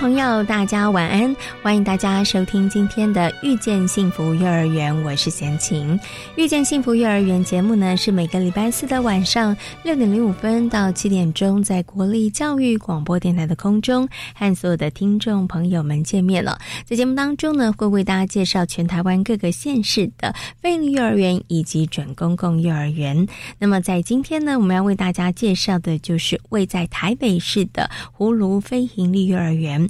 朋友，大家晚安！欢迎大家收听今天的《遇见幸福幼儿园》，我是贤琴。《遇见幸福幼儿园》节目呢，是每个礼拜四的晚上六点零五分到七点钟，在国立教育广播电台的空中和所有的听众朋友们见面了。在节目当中呢，会为大家介绍全台湾各个县市的非营利幼儿园以及准公共幼儿园。那么在今天呢，我们要为大家介绍的就是位在台北市的葫芦非营利幼儿园。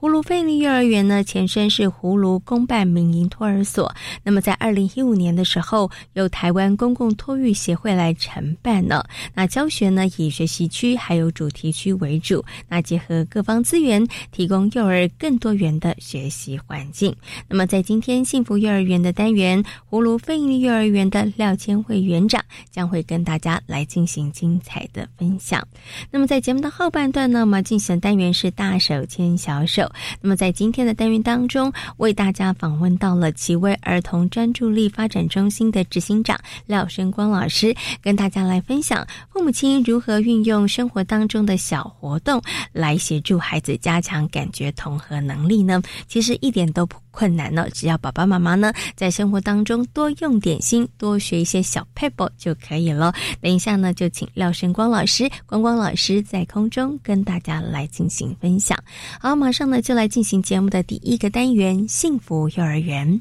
葫芦费力幼儿园呢，前身是葫芦公办民营托儿所。那么在二零一五年的时候，由台湾公共托育协会来承办了。那教学呢，以学习区还有主题区为主。那结合各方资源，提供幼儿更多元的学习环境。那么在今天幸福幼儿园的单元，葫芦费力幼儿园的廖千惠园长将会跟大家来进行精彩的分享。那么在节目的后半段呢，我们进行的单元是大手牵小手。那么，在今天的单元当中，为大家访问到了奇威儿童专注力发展中心的执行长廖生光老师，跟大家来分享父母亲如何运用生活当中的小活动来协助孩子加强感觉统合能力呢？其实一点都不困难呢，只要爸爸妈妈呢在生活当中多用点心，多学一些小 pebble 就可以了。等一下呢，就请廖胜光老师、光光老师在空中跟大家来进行分享。好，马上呢。就来进行节目的第一个单元——幸福幼儿园。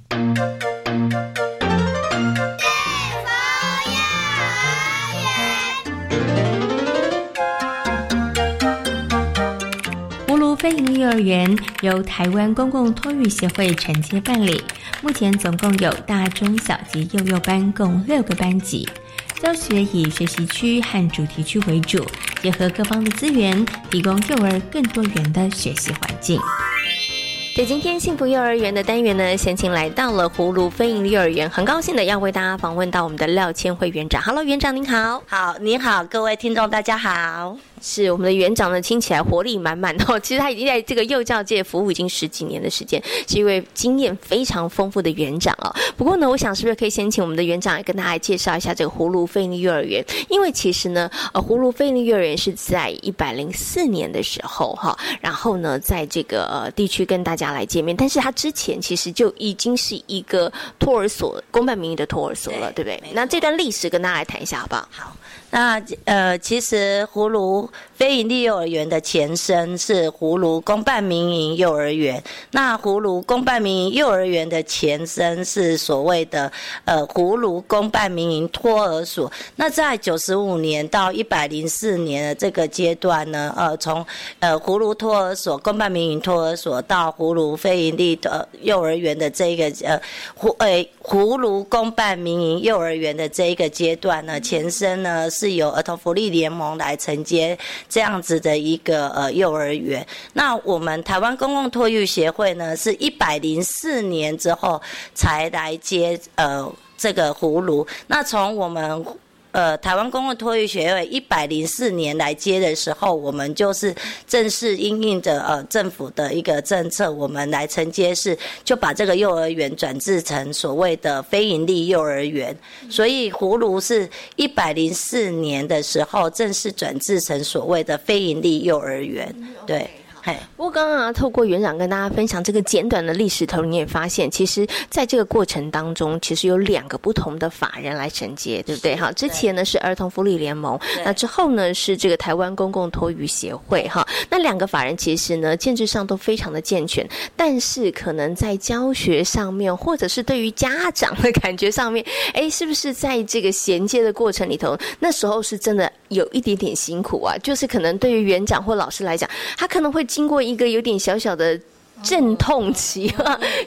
葫芦飞营幼儿园由台湾公共托育协会承接办理，目前总共有大、中、小及幼幼班共六个班级，教学以学习区和主题区为主。结合各方的资源，提供幼儿更多元的学习环境。在今天幸福幼儿园的单元呢，先请来到了葫芦飞营幼儿园，很高兴的要为大家访问到我们的廖千惠园长。Hello，园长您好，好，您好，各位听众大家好。是我们的园长呢，听起来活力满满哦。其实他已经在这个幼教界服务已经十几年的时间，是一位经验非常丰富的园长哦。不过呢，我想是不是可以先请我们的园长来跟大家介绍一下这个葫芦费力幼儿园？因为其实呢，呃，葫芦费力幼儿园是在一百零四年的时候哈，然后呢，在这个呃地区跟大家来见面。但是他之前其实就已经是一个托儿所，公办民营的托儿所了，对不对？那这段历史跟大家来谈一下好不好？好。那呃，其实葫芦非营利幼儿园的前身是葫芦公办民营幼儿园。那葫芦公办民营幼儿园的前身是所谓的呃葫芦公办民营托儿所。那在九十五年到一百零四年的这个阶段呢，呃，从呃葫芦托儿所公办民营托儿所到葫芦非营利的幼儿园的这个呃葫诶葫芦公办民营幼儿园的这一个阶段呢，前身呢。是是由儿童福利联盟来承接这样子的一个呃幼儿园。那我们台湾公共托育协会呢，是一百零四年之后才来接呃这个葫芦。那从我们。呃，台湾公共托育学会一百零四年来接的时候，我们就是正式应应着呃政府的一个政策，我们来承接是就把这个幼儿园转制成所谓的非营利幼儿园，所以葫芦是一百零四年的时候正式转制成所谓的非营利幼儿园，对。不过刚刚啊，透过园长跟大家分享这个简短的历史头，你也发现，其实在这个过程当中，其实有两个不同的法人来承接，对不对？哈，之前呢是儿童福利联盟，那之后呢是这个台湾公共托育协会，哈，那两个法人其实呢建制上都非常的健全，但是可能在教学上面，或者是对于家长的感觉上面，哎，是不是在这个衔接的过程里头，那时候是真的有一点点辛苦啊？就是可能对于园长或老师来讲，他可能会。经过一个有点小小的阵痛期，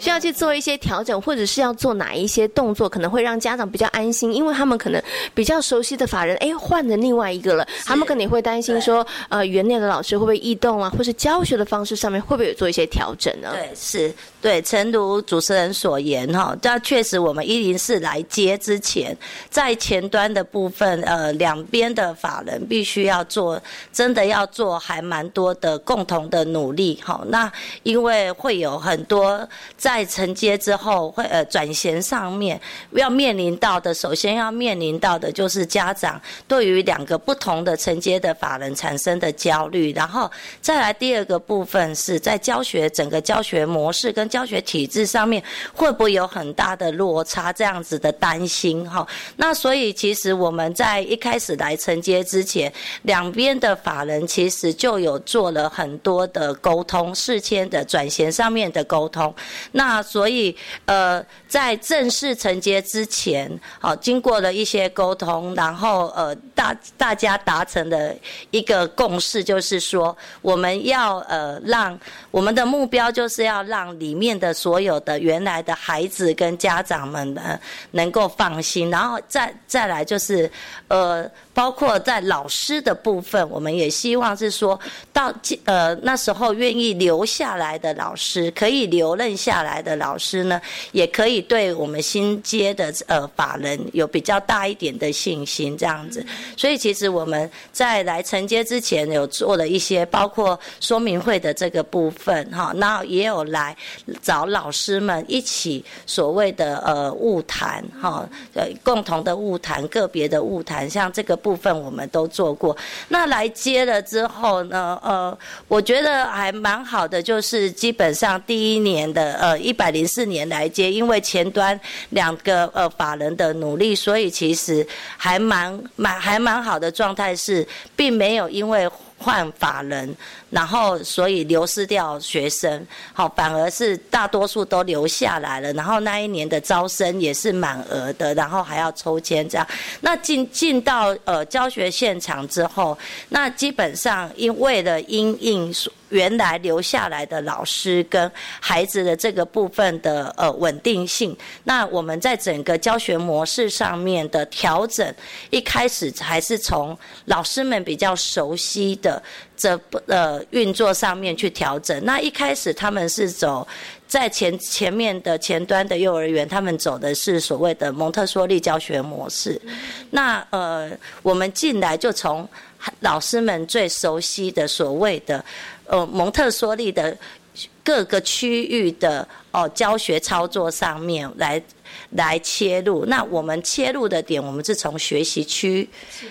需要去做一些调整，或者是要做哪一些动作，可能会让家长比较安心，因为他们可能比较熟悉的法人，哎，换了另外一个了，他们可能会担心说，呃，园内的老师会不会异动啊，或是教学的方式上面会不会有做一些调整呢？对，是。对，诚如主持人所言哈，这确实我们一零四来接之前，在前端的部分，呃，两边的法人必须要做，真的要做还蛮多的共同的努力哈。那因为会有很多在承接之后会呃转衔上面要面临到的，首先要面临到的就是家长对于两个不同的承接的法人产生的焦虑，然后再来第二个部分是在教学整个教学模式跟教学体制上面会不会有很大的落差？这样子的担心哈。那所以其实我们在一开始来承接之前，两边的法人其实就有做了很多的沟通，事先的转衔上面的沟通。那所以呃，在正式承接之前，好，经过了一些沟通，然后呃大大家达成的一个共识，就是说我们要呃让我们的目标就是要让里。面的所有的原来的孩子跟家长们呢，能够放心，然后再再来就是，呃。包括在老师的部分，我们也希望是说到呃那时候愿意留下来的老师，可以留任下来的老师呢，也可以对我们新接的呃法人有比较大一点的信心这样子。所以其实我们在来承接之前，有做了一些包括说明会的这个部分哈，那也有来找老师们一起所谓的呃物谈哈，呃共同的物谈，个别的物谈，像这个。部分我们都做过，那来接了之后呢？呃，我觉得还蛮好的，就是基本上第一年的呃一百零四年来接，因为前端两个呃法人的努力，所以其实还蛮蛮还蛮好的状态是，并没有因为。换法人，然后所以流失掉学生，好，反而是大多数都留下来了。然后那一年的招生也是满额的，然后还要抽签这样。那进进到呃教学现场之后，那基本上因为了因应。原来留下来的老师跟孩子的这个部分的呃稳定性，那我们在整个教学模式上面的调整，一开始还是从老师们比较熟悉的这呃运作上面去调整。那一开始他们是走在前前面的前端的幼儿园，他们走的是所谓的蒙特梭利教学模式。那呃，我们进来就从老师们最熟悉的所谓的。呃，蒙特梭利的各个区域的哦教学操作上面来来切入。那我们切入的点，我们是从学习区。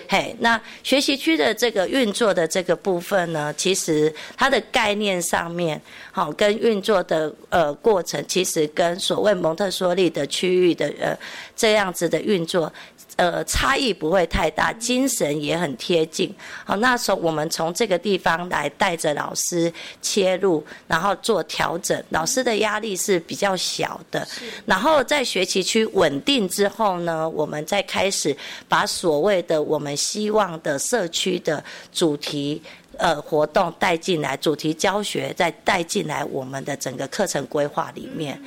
嘿，那学习区的这个运作的这个部分呢，其实它的概念上面，好跟运作的呃过程，其实跟所谓蒙特梭利的区域的呃这样子的运作。呃，差异不会太大，精神也很贴近。好，那时候我们从这个地方来带着老师切入，然后做调整，老师的压力是比较小的。然后在学习区稳定之后呢，我们再开始把所谓的我们希望的社区的主题呃活动带进来，主题教学再带进来我们的整个课程规划里面。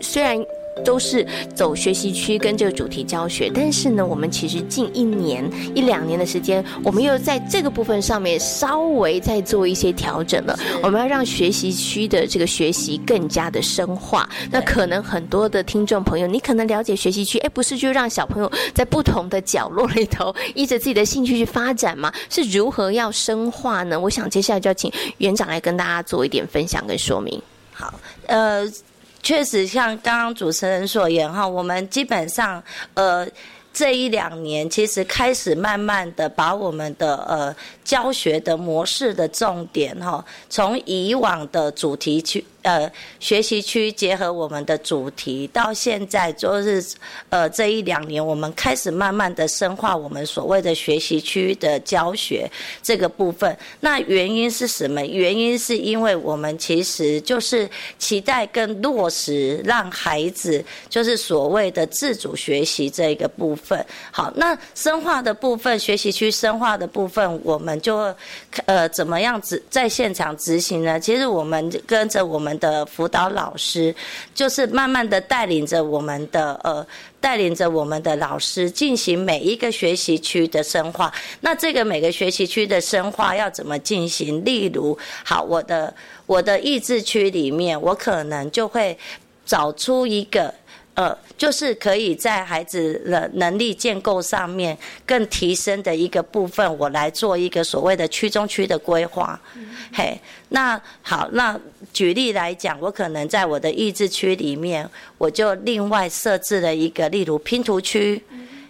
虽然。都是走学习区跟这个主题教学，但是呢，我们其实近一年一两年的时间，我们又在这个部分上面稍微再做一些调整了。我们要让学习区的这个学习更加的深化。那可能很多的听众朋友，你可能了解学习区，哎，不是就让小朋友在不同的角落里头依着自己的兴趣去发展吗？是如何要深化呢？我想接下来就要请园长来跟大家做一点分享跟说明。好，呃。确实，像刚刚主持人所言哈，我们基本上呃这一两年，其实开始慢慢的把我们的呃教学的模式的重点哈，从以往的主题去呃学习区结合我们的主题，到现在就是呃这一两年，我们开始慢慢的深化我们所谓的学习区的教学这个部分。那原因是什么？原因是因为我们其实就是期待跟落实，让孩子就是所谓的自主学习这个部分。好，那深化的部分，学习区深化的部分，我们就呃怎么样子在现场执行呢？其实我们跟着我们的辅导老师，就是慢慢的带领着我们的呃。带领着我们的老师进行每一个学习区的深化。那这个每个学习区的深化要怎么进行？例如，好，我的我的意志区里面，我可能就会找出一个。呃，就是可以在孩子的能力建构上面更提升的一个部分，我来做一个所谓的区中区的规划。嘿，那好，那举例来讲，我可能在我的益智区里面，我就另外设置了一个，例如拼图区。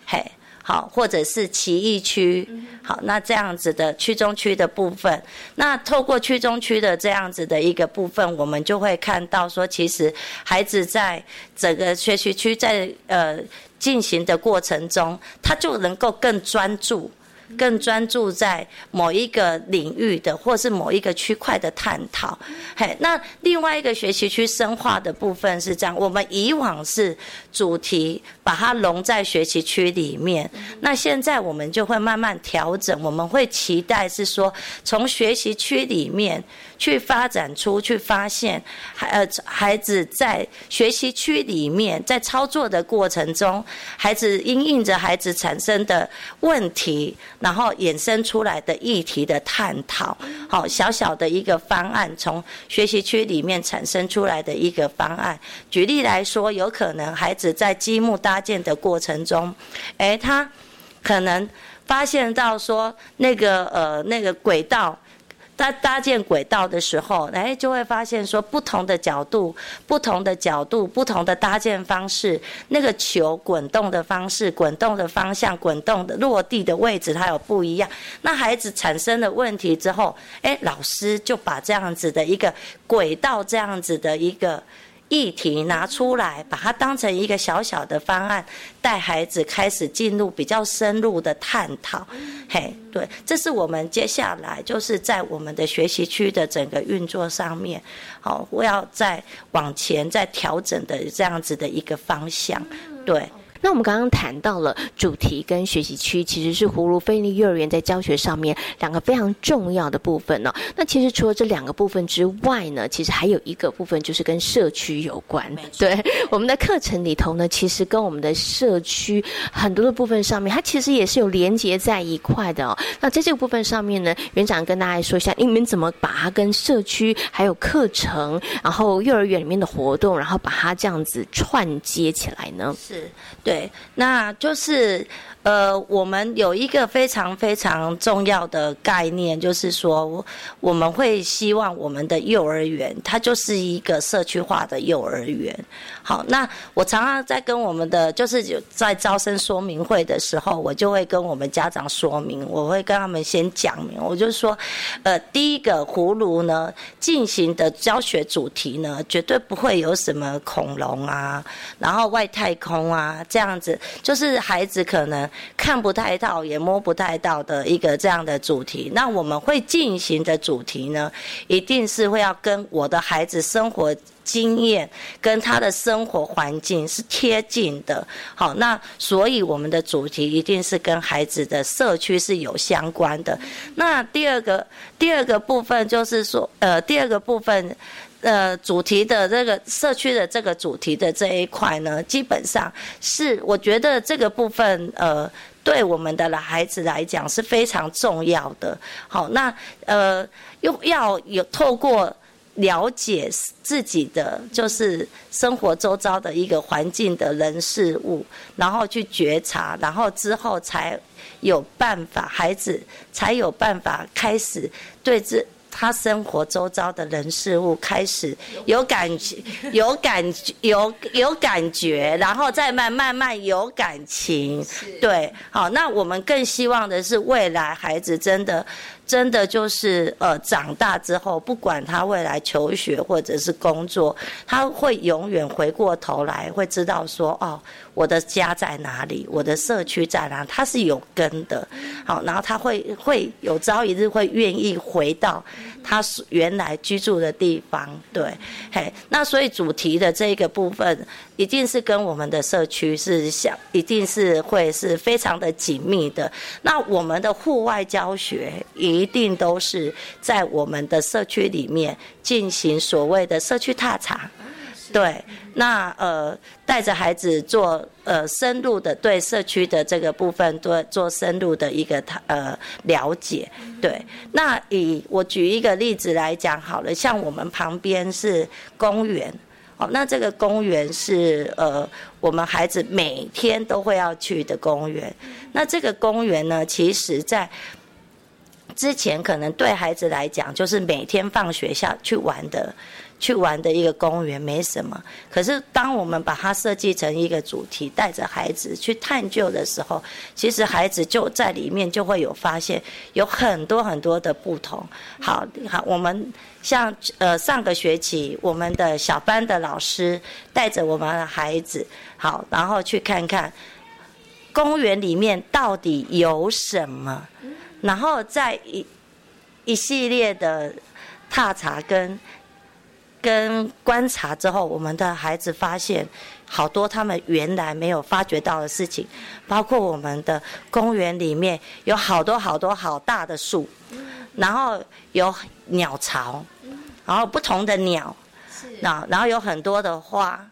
嘿。好，或者是奇异区，好，那这样子的区中区的部分，那透过区中区的这样子的一个部分，我们就会看到说，其实孩子在整个学习区在呃进行的过程中，他就能够更专注。更专注在某一个领域的，或是某一个区块的探讨。嘿，那另外一个学习区深化的部分是这样：我们以往是主题把它融在学习区里面，那现在我们就会慢慢调整。我们会期待是说，从学习区里面去发展出去，发现孩呃孩子在学习区里面在操作的过程中，孩子因应着孩子产生的问题。然后衍生出来的议题的探讨，好小小的一个方案，从学习区里面产生出来的一个方案。举例来说，有可能孩子在积木搭建的过程中，诶，他可能发现到说那个呃那个轨道。他搭建轨道的时候，哎，就会发现说，不同的角度、不同的角度、不同的搭建方式，那个球滚动的方式、滚动的方向、滚动的落地的位置，它有不一样。那孩子产生了问题之后，哎，老师就把这样子的一个轨道，这样子的一个。议题拿出来，把它当成一个小小的方案，带孩子开始进入比较深入的探讨。嘿，对，这是我们接下来就是在我们的学习区的整个运作上面，好，我要再往前再调整的这样子的一个方向，对。那我们刚刚谈到了主题跟学习区，其实是葫芦菲利幼儿园在教学上面两个非常重要的部分呢。那其实除了这两个部分之外呢，其实还有一个部分就是跟社区有关。对，我们的课程里头呢，其实跟我们的社区很多的部分上面，它其实也是有连接在一块的哦。那在这个部分上面呢，园长跟大家说一下，你们怎么把它跟社区还有课程，然后幼儿园里面的活动，然后把它这样子串接起来呢？是对。对，那就是。呃，我们有一个非常非常重要的概念，就是说，我们会希望我们的幼儿园，它就是一个社区化的幼儿园。好，那我常常在跟我们的，就是在招生说明会的时候，我就会跟我们家长说明，我会跟他们先讲明，我就说，呃，第一个葫芦呢，进行的教学主题呢，绝对不会有什么恐龙啊，然后外太空啊这样子，就是孩子可能。看不太到，也摸不太到的一个这样的主题，那我们会进行的主题呢，一定是会要跟我的孩子生活经验跟他的生活环境是贴近的。好，那所以我们的主题一定是跟孩子的社区是有相关的。那第二个第二个部分就是说，呃，第二个部分。呃，主题的这个社区的这个主题的这一块呢，基本上是我觉得这个部分呃，对我们的孩子来讲是非常重要的。好，那呃，又要有透过了解自己的就是生活周遭的一个环境的人事物，然后去觉察，然后之后才有办法，孩子才有办法开始对这。他生活周遭的人事物开始有感觉，有感觉，有有感觉，然后再慢慢慢有感情。对，好，那我们更希望的是未来孩子真的真的就是呃，长大之后，不管他未来求学或者是工作，他会永远回过头来，会知道说，哦，我的家在哪里，我的社区在哪，他是有根的。好，然后他会会有朝一日会愿意回到他原来居住的地方。对，嘿，那所以主题的这个部分，一定是跟我们的社区是相，一定是会是非常的紧密的。那我们的户外教学。一定都是在我们的社区里面进行所谓的社区踏查，对，那呃带着孩子做呃深入的对社区的这个部分做做深入的一个呃了解，对，那以我举一个例子来讲好了，像我们旁边是公园，哦，那这个公园是呃我们孩子每天都会要去的公园，那这个公园呢，其实在之前可能对孩子来讲，就是每天放学校去玩的，去玩的一个公园没什么。可是当我们把它设计成一个主题，带着孩子去探究的时候，其实孩子就在里面就会有发现，有很多很多的不同。好，好，我们像呃上个学期，我们的小班的老师带着我们的孩子，好，然后去看看公园里面到底有什么。然后在一一系列的踏查跟跟观察之后，我们的孩子发现好多他们原来没有发觉到的事情，包括我们的公园里面有好多好多好大的树，然后有鸟巢，然后不同的鸟，那然后有很多的花，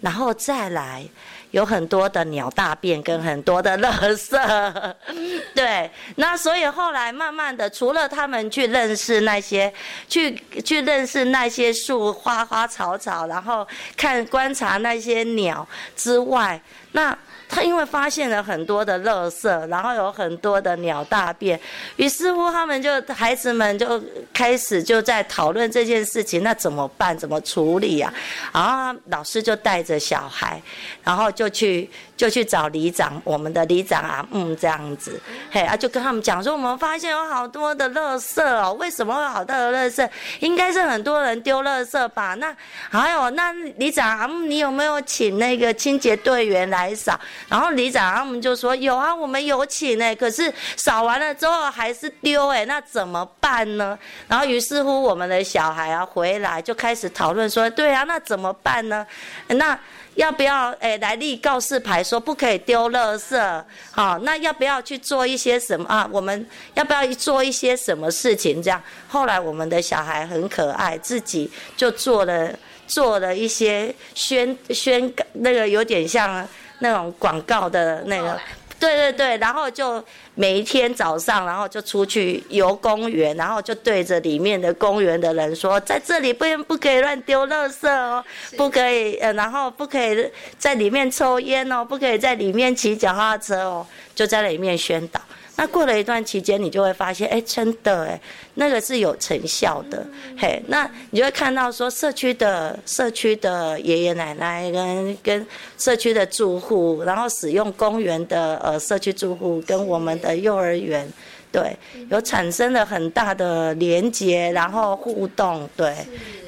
然后再来。有很多的鸟大便跟很多的垃圾，对，那所以后来慢慢的，除了他们去认识那些，去去认识那些树花花草草，然后看观察那些鸟之外，那。他因为发现了很多的垃圾，然后有很多的鸟大便，于是乎他们就孩子们就开始就在讨论这件事情，那怎么办？怎么处理呀？然后老师就带着小孩，然后就去。就去找里长，我们的里长啊，嗯，这样子，嘿，啊，就跟他们讲说，我们发现有好多的垃圾哦，为什么会好多的垃圾？应该是很多人丢垃圾吧？那还有，那里长啊，你有没有请那个清洁队员来扫？然后里长他们就说有啊，我们有请呢，可是扫完了之后还是丢哎，那怎么办呢？然后于是乎，我们的小孩啊回来就开始讨论说，对啊，那怎么办呢？那。要不要诶来立告示牌说不可以丢垃圾？好，那要不要去做一些什么啊？我们要不要做一些什么事情？这样，后来我们的小孩很可爱，自己就做了做了一些宣宣那个有点像那种广告的那个。对对对，然后就每一天早上，然后就出去游公园，然后就对着里面的公园的人说，在这里不不可以乱丢垃圾哦，不可以，呃，然后不可以在里面抽烟哦，不可以在里面骑脚踏车哦，就在里面宣导。那过了一段期间，你就会发现，哎，真的，哎，那个是有成效的，嘿，那你就会看到说，社区的社区的爷爷奶奶跟跟社区的住户，然后使用公园的呃社区住户跟我们的幼儿园，对，有产生了很大的连接，然后互动，对，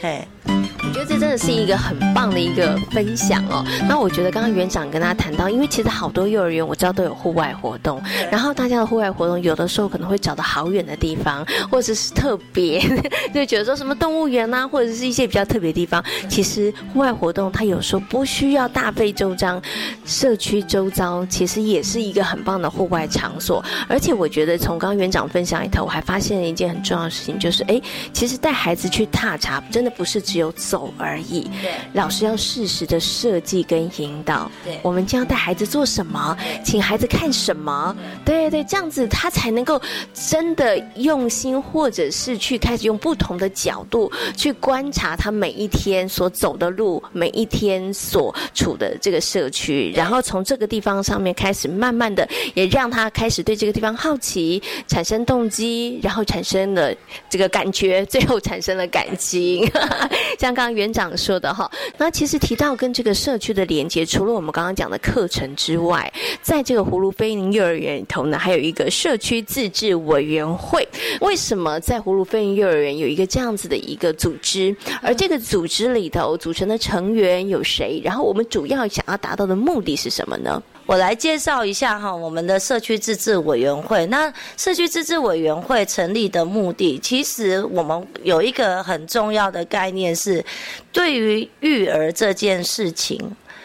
嘿。我觉得这真的是一个很棒的一个分享哦。那我觉得刚刚园长跟大家谈到，因为其实好多幼儿园我知道都有户外活动，然后大家的户外活动有的时候可能会找到好远的地方，或者是特别 就觉得说什么动物园呐，或者是一些比较特别的地方。其实户外活动它有时候不需要大费周章，社区周遭其实也是一个很棒的户外场所。而且我觉得从刚刚园长分享里头，我还发现了一件很重要的事情，就是哎，其实带孩子去踏查，真的不是只有走。而已。对，老师要适时的设计跟引导。对，我们将带孩子做什么？请孩子看什么？对对，这样子他才能够真的用心，或者是去开始用不同的角度去观察他每一天所走的路，每一天所处的这个社区，然后从这个地方上面开始，慢慢的也让他开始对这个地方好奇，产生动机，然后产生了这个感觉，最后产生了感情。像刚。刚园长说的哈。那其实提到跟这个社区的连接，除了我们刚刚讲的课程之外，在这个葫芦飞鹰幼儿园里头呢，还有一个社区自治委员会。为什么在葫芦飞鹰幼儿园有一个这样子的一个组织？而这个组织里头组成的成员有谁？然后我们主要想要达到的目的是什么呢？我来介绍一下哈，我们的社区自治委员会。那社区自治委员会成立的目的，其实我们有一个很重要的概念是，对于育儿这件事情，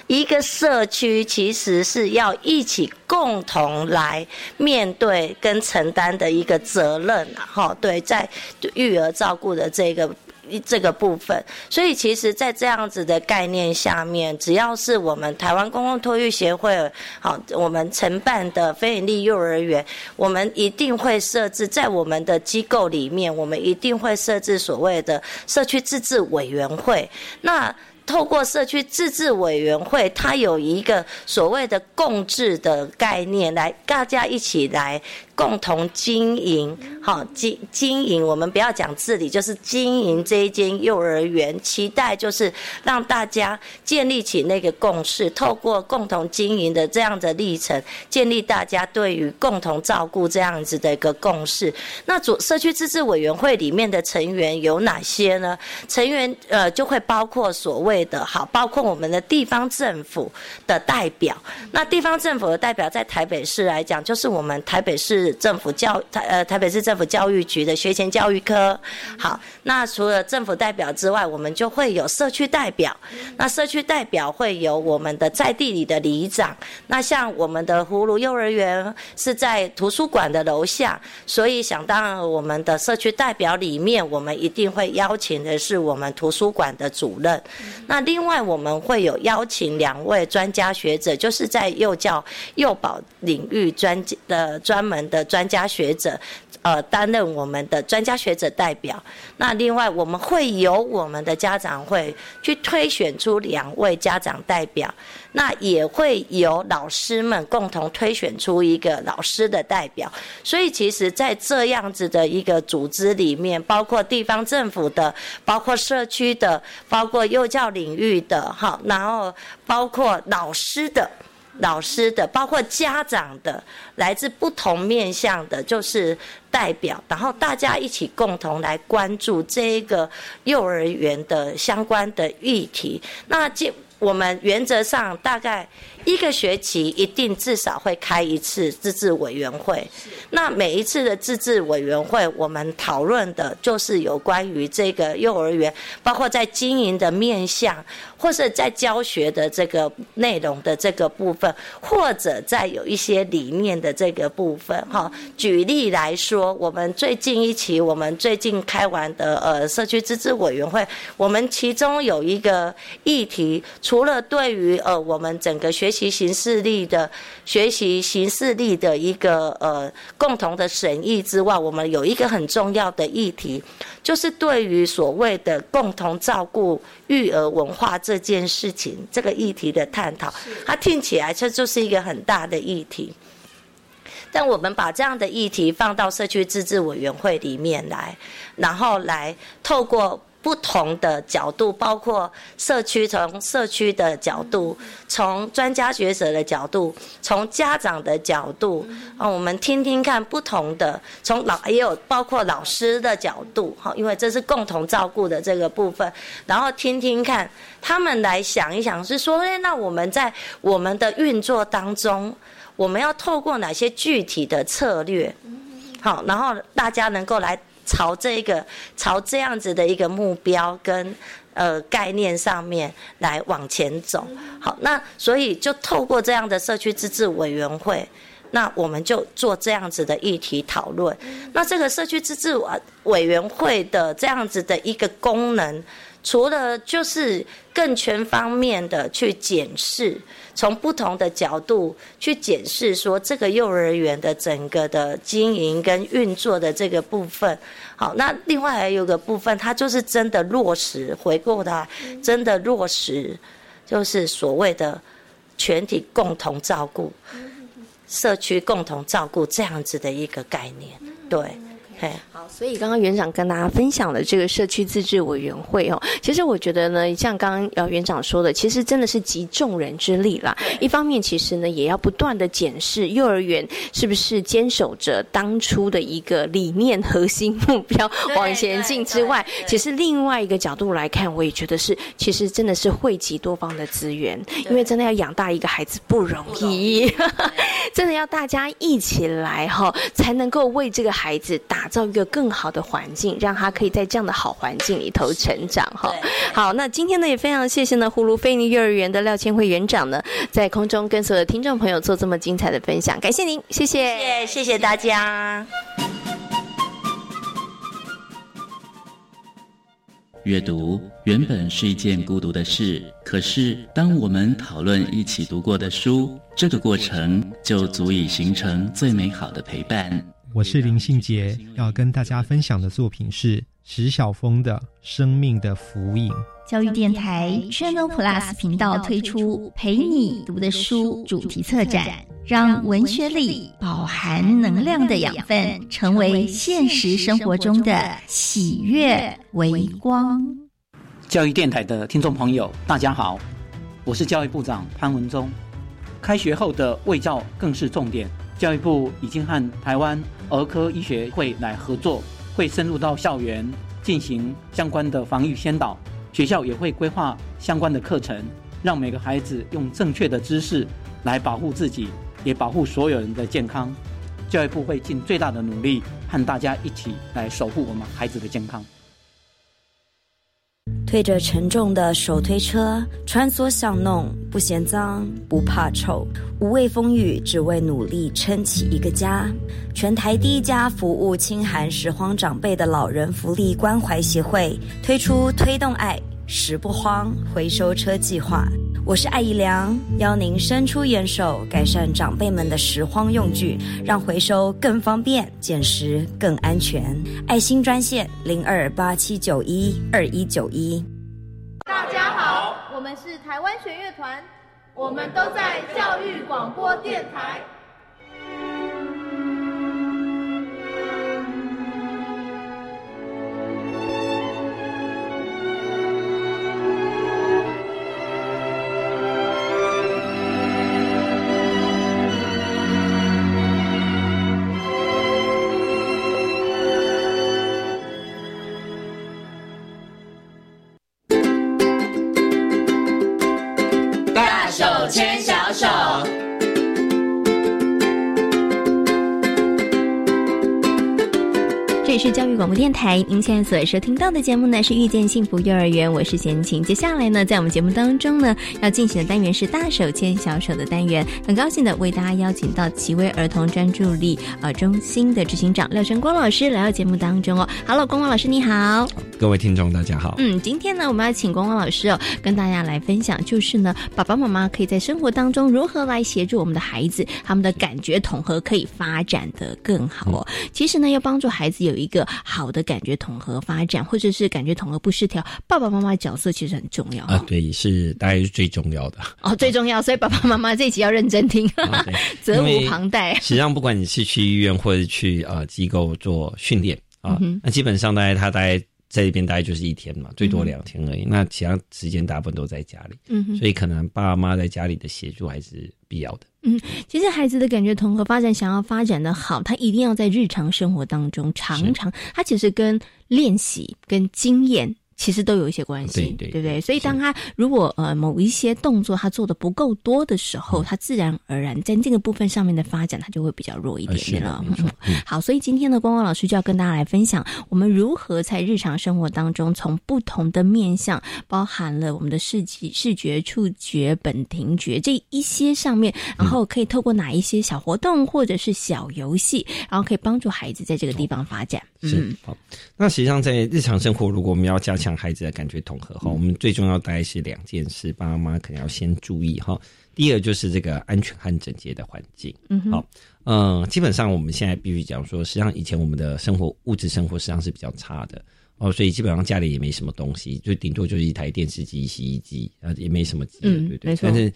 一个社区其实是要一起共同来面对跟承担的一个责任哈。对，在育儿照顾的这个。这个部分，所以其实，在这样子的概念下面，只要是我们台湾公共托育协会，好，我们承办的非营利幼儿园，我们一定会设置在我们的机构里面，我们一定会设置所谓的社区自治委员会。那透过社区自治委员会，它有一个所谓的共治的概念，来大家一起来。共同经营，好经经营，我们不要讲治理，就是经营这一间幼儿园。期待就是让大家建立起那个共识，透过共同经营的这样的历程，建立大家对于共同照顾这样子的一个共识。那主社区自治委员会里面的成员有哪些呢？成员呃就会包括所谓的好，包括我们的地方政府的代表。那地方政府的代表在台北市来讲，就是我们台北市。政府教台呃台北市政府教育局的学前教育科，好，那除了政府代表之外，我们就会有社区代表。那社区代表会有我们的在地里的里长。那像我们的葫芦幼儿园是在图书馆的楼下，所以想当然我们的社区代表里面，我们一定会邀请的是我们图书馆的主任。那另外我们会有邀请两位专家学者，就是在幼教幼保领域专的专门的。专家学者，呃，担任我们的专家学者代表。那另外，我们会由我们的家长会去推选出两位家长代表，那也会由老师们共同推选出一个老师的代表。所以，其实，在这样子的一个组织里面，包括地方政府的，包括社区的，包括幼教领域的，哈，然后包括老师的。老师的，包括家长的，来自不同面向的，就是代表，然后大家一起共同来关注这一个幼儿园的相关的议题。那这我们原则上大概。一个学期一定至少会开一次自治委员会，那每一次的自治委员会，我们讨论的就是有关于这个幼儿园，包括在经营的面向，或者在教学的这个内容的这个部分，或者在有一些理念的这个部分。哈，举例来说，我们最近一期，我们最近开完的呃社区自治委员会，我们其中有一个议题，除了对于呃我们整个学习形式力的学习形式力的一个呃共同的审议之外，我们有一个很重要的议题，就是对于所谓的共同照顾育儿文化这件事情，这个议题的探讨，它听起来这就是一个很大的议题。但我们把这样的议题放到社区自治委员会里面来，然后来透过。不同的角度，包括社区从社区的角度，从专家学者的角度，从家长的角度，啊，我们听听看不同的，从老也有包括老师的角度，哈，因为这是共同照顾的这个部分，然后听听看他们来想一想，是说，哎，那我们在我们的运作当中，我们要透过哪些具体的策略，好，然后大家能够来。朝这个朝这样子的一个目标跟呃概念上面来往前走，好，那所以就透过这样的社区自治委员会，那我们就做这样子的议题讨论。那这个社区自治委委员会的这样子的一个功能。除了就是更全方面的去检视，从不同的角度去检视，说这个幼儿园的整个的经营跟运作的这个部分，好，那另外还有个部分，它就是真的落实，回过它真的落实，就是所谓的全体共同照顾，社区共同照顾这样子的一个概念，对。好，所以刚刚园长跟大家分享的这个社区自治委员会哦，其实我觉得呢，像刚刚呃园长说的，其实真的是集众人之力啦。一方面，其实呢也要不断的检视幼儿园是不是坚守着当初的一个理念、核心目标往前进之外，其实另外一个角度来看，我也觉得是，其实真的是汇集多方的资源，因为真的要养大一个孩子不容易，真的要大家一起来哈，才能够为这个孩子打。造一个更好的环境，让他可以在这样的好环境里头成长哈。好，那今天呢也非常谢谢呢葫芦菲尼幼儿园的廖千惠园长呢，在空中跟所有的听众朋友做这么精彩的分享，感谢您，谢谢，谢谢大家。阅读原本是一件孤独的事，可是当我们讨论一起读过的书，这个过程就足以形成最美好的陪伴。我是林信杰，要跟大家分享的作品是石晓峰的《生命的浮影》。教育电台 Channel Plus 频道推出“陪你读的书”主题策展，让文学里饱含能量的养分，成为现实生活中的喜悦微光。教育电台的听众朋友，大家好，我是教育部长潘文忠。开学后的卫教更是重点，教育部已经和台湾。儿科医学会来合作，会深入到校园进行相关的防御先导，学校也会规划相关的课程，让每个孩子用正确的知识来保护自己，也保护所有人的健康。教育部会尽最大的努力，和大家一起来守护我们孩子的健康。推着沉重的手推车穿梭巷弄，不嫌脏不怕臭，无畏风雨，只为努力撑起一个家。全台第一家服务清寒拾荒长辈的老人福利关怀协会推出推动爱拾不荒回收车计划。我是艾怡良，邀您伸出援手，改善长辈们的拾荒用具，让回收更方便，捡拾更安全。爱心专线零二八七九一二一九一。大家好，我们是台湾弦乐团，我们都在教育广播电台。台，您现在所收听到的节目呢是遇见幸福幼儿园，我是贤琴。接下来呢，在我们节目当中呢，要进行的单元是大手牵小手的单元。很高兴的为大家邀请到奇威儿童专注力呃中心的执行长廖成光老师来到节目当中哦。Hello，光光老师你好，各位听众大家好。嗯，今天呢，我们要请光光老师哦，跟大家来分享，就是呢，爸爸妈妈可以在生活当中如何来协助我们的孩子，他们的感觉统合可以发展的更好哦。其实呢，要帮助孩子有。一个好的感觉统合发展，或者是感觉统合不失调，爸爸妈妈角色其实很重要啊。对，是大概是最重要的哦，最重要。所以爸爸妈妈这一集要认真听，责无旁贷。实际上，不管你是去医院或者去呃机构做训练啊，那基本上大概他大概在这边大概就是一天嘛，最多两天而已。那其他时间大部分都在家里，嗯，所以可能爸爸妈妈在家里的协助还是必要的。嗯，其实孩子的感觉统合发展，想要发展的好，他一定要在日常生活当中常常，他其实跟练习跟经验。其实都有一些关系，对不对？所以当他如果呃某一些动作他做的不够多的时候，他自然而然在这个部分上面的发展，他就会比较弱一点点了。好，所以今天的光光老师就要跟大家来分享，我们如何在日常生活当中，从不同的面向，包含了我们的视觉、视觉、触觉、本庭觉这一些上面，然后可以透过哪一些小活动或者是小游戏，然后可以帮助孩子在这个地方发展。嗯。好，那实际上在日常生活，如果我们要加强孩子的感觉统合哈，我们最重要大概是两件事，爸爸妈妈可能要先注意哈。第一个就是这个安全和整洁的环境。嗯，好，嗯，基本上我们现在必须讲说，实际上以前我们的生活物质生活实际上是比较差的哦，所以基本上家里也没什么东西，就顶多就是一台电视机、洗衣机啊，也没什么嗯，对对对。但是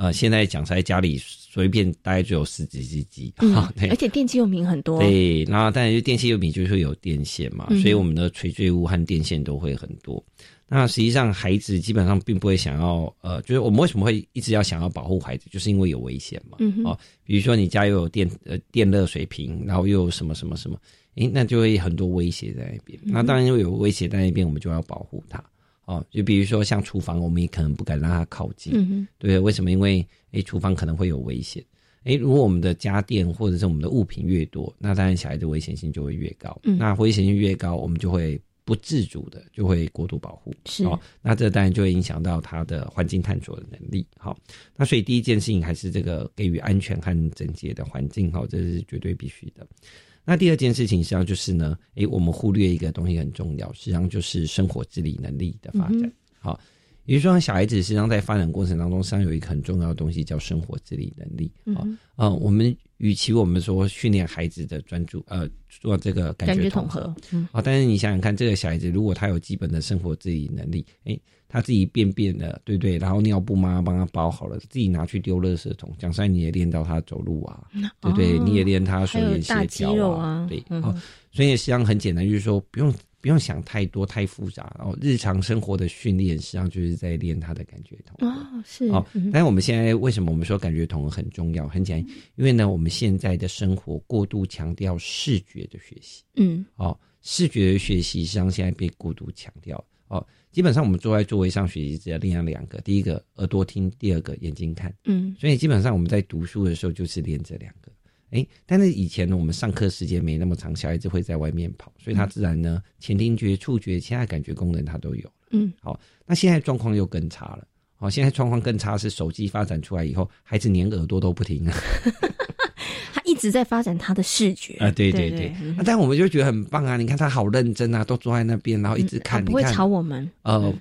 呃，现在讲在家里随便大概就有十几只鸡，嗯哈，对而且电器用品很多，对，然后当然就电器用品就是会有电线嘛，嗯所以我们的垂坠物和电线都会很多。那实际上孩子基本上并不会想要，呃，就是我们为什么会一直要想要保护孩子，就是因为有危险嘛。嗯哼哦，比如说你家又有电呃电热水瓶，然后又有什么什么什么，诶，那就会很多威胁在那边。嗯那当然因为有威胁在那边，我们就要保护它。哦，就比如说像厨房，我们也可能不敢让它靠近。对，为什么？因为诶，厨房可能会有危险。诶，如果我们的家电或者是我们的物品越多，那当然小孩的危险性就会越高。嗯那危险性越高，我们就会不自主的就会过度保护。是哦，那这当然就会影响到他的环境探索的能力。好，那所以第一件事情还是这个给予安全和整洁的环境。好，这是绝对必须的。那第二件事情实际上就是呢，诶，我们忽略一个东西很重要，实际上就是生活自理能力的发展。嗯好，也就是说，小孩子实际上在发展过程当中，实际上有一个很重要的东西叫生活自理能力。好，呃，我们与其我们说训练孩子的专注，呃，做这个感感觉统合，嗯啊，但是你想想看，这个小孩子如果他有基本的生活自理能力，诶，他自己便便了，对不对？然后尿布妈妈帮他包好了，自己拿去丢垃圾桶，讲实在你也练到他走路啊，对 不对？哦你也练他手眼协调肉啊对，嗯哦，所以实际上很简单，就是说不用不用想太多太复杂，然后日常生活的训练实际上就是在练他的感觉统合。哦，是哦嗯，但是我们现在为什么我们说感觉统合很重要？很简单，因为呢，我们现在的生活过度强调视觉的学习。嗯哦，视觉的学习实际上现在被过度强调。哦，基本上我们坐在座位上学习，只要练两个：第一个耳朵听，第二个眼睛看。嗯所以基本上我们在读书的时候就是练这两个。诶，但是以前呢，我们上课时间没那么长，小孩子会在外面跑，所以他自然呢，前听觉、触觉、其他感觉功能他都有。嗯，好，那现在状况又更差了。哦，现在状况更差是手机发展出来以后，孩子连耳朵都不听了。他一直在发展他的视觉。啊，对对对对，嗯啊但我们就觉得很棒啊！你看他好认真啊，都坐在那边，然后一直看，啊不会吵我们，呃，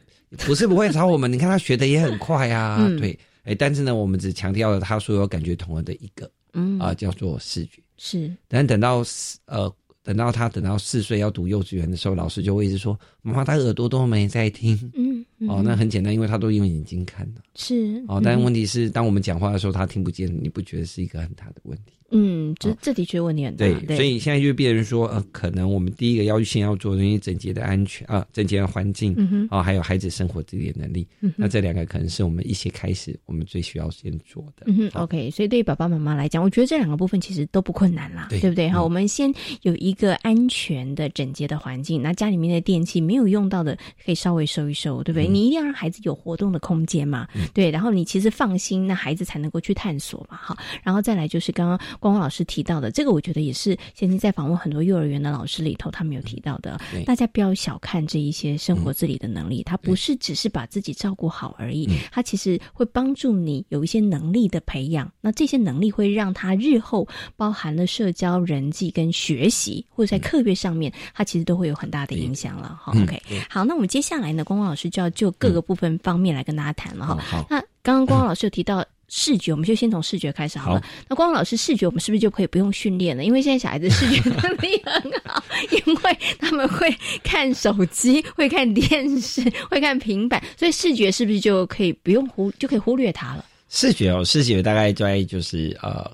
不是不会吵我们，你看他学的也很快啊，嗯。对，哎，但是呢，我们只强调了他所有感觉统合的一个嗯。啊、叫做视觉。是。但等到四呃，等到他等到四岁要读幼稚园的时候，老师就会一直说：“妈妈，他耳朵都没在听。”嗯哦，那很简单，因为他都用眼睛看的。是哦，但问题是，当我们讲话的时候，他听不见，你不觉得是一个很大的问题？嗯，这这的确问题很大，对，所以现在就变成说，呃，可能我们第一个要先要做的，因为整洁的安全啊、整洁的环境，嗯还有孩子生活自理的能力，嗯哼。那这两个可能是我们一些开始，我们最需要先做的。嗯哼，OK，所以对于爸爸妈妈来讲，我觉得这两个部分其实都不困难啦，对不对？哈、嗯。我们先有一个安全的、整洁的环境，那家里面的电器没有用到的，可以稍微收一收，对不对？嗯你一定要让孩子有活动的空间嘛，对，然后你其实放心，那孩子才能够去探索嘛，哈。然后再来就是刚刚光光老师提到的，这个我觉得也是现在在访问很多幼儿园的老师里头，他们有提到的对，大家不要小看这一些生活自理的能力，他不是只是把自己照顾好而已，他其实会帮助你有一些能力的培养。那这些能力会让他日后包含了社交、人际跟学习，或者在课业上面，他其实都会有很大的影响了。哈、嗯 OK，好，那我们接下来呢，光光老师就要就各个部分方面来跟大家谈了哈。好，那刚刚光光老师有提到。视觉，我们就先从视觉开始好了。好那光光老师视觉，我们是不是就可以不用训练了？因为现在小孩子视觉能力很好，因为他们会看手机、会看电视、会看平板，所以视觉是不是就可以不用忽就可以忽略它了？视觉哦，视觉大概在就是呃，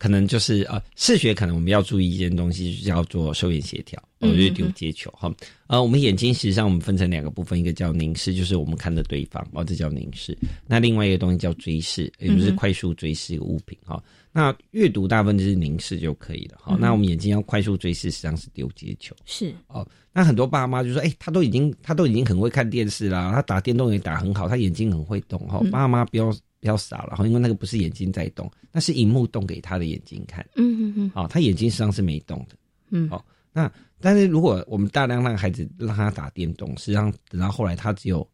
可能就是呃，视觉可能我们要注意一件东西，就叫做手眼协调，我嗯就是丢接球哈。呃，我们眼睛实际上我们分成两个部分，一个叫凝视，就是我们看着对方，哦，这叫凝视。那另外一个东西叫追视，也就是快速追视一个物品哈。那阅读大部分就是凝视就可以了哈。嗯那我们眼睛要快速追视，实际上是丢接球。是哦，那很多爸妈就说：“哎、他都已经他都已经很会看电视啦，他打电动也打很好，他眼睛很会动哈。嗯爸妈不要不要傻了哈，因为那个不是眼睛在动，那是荧幕动给他的眼睛看。嗯嗯嗯哦，他眼睛实际上是没动的。嗯，哦，那但是如果我们大量让孩子让他打电动，实际上等到后来他只有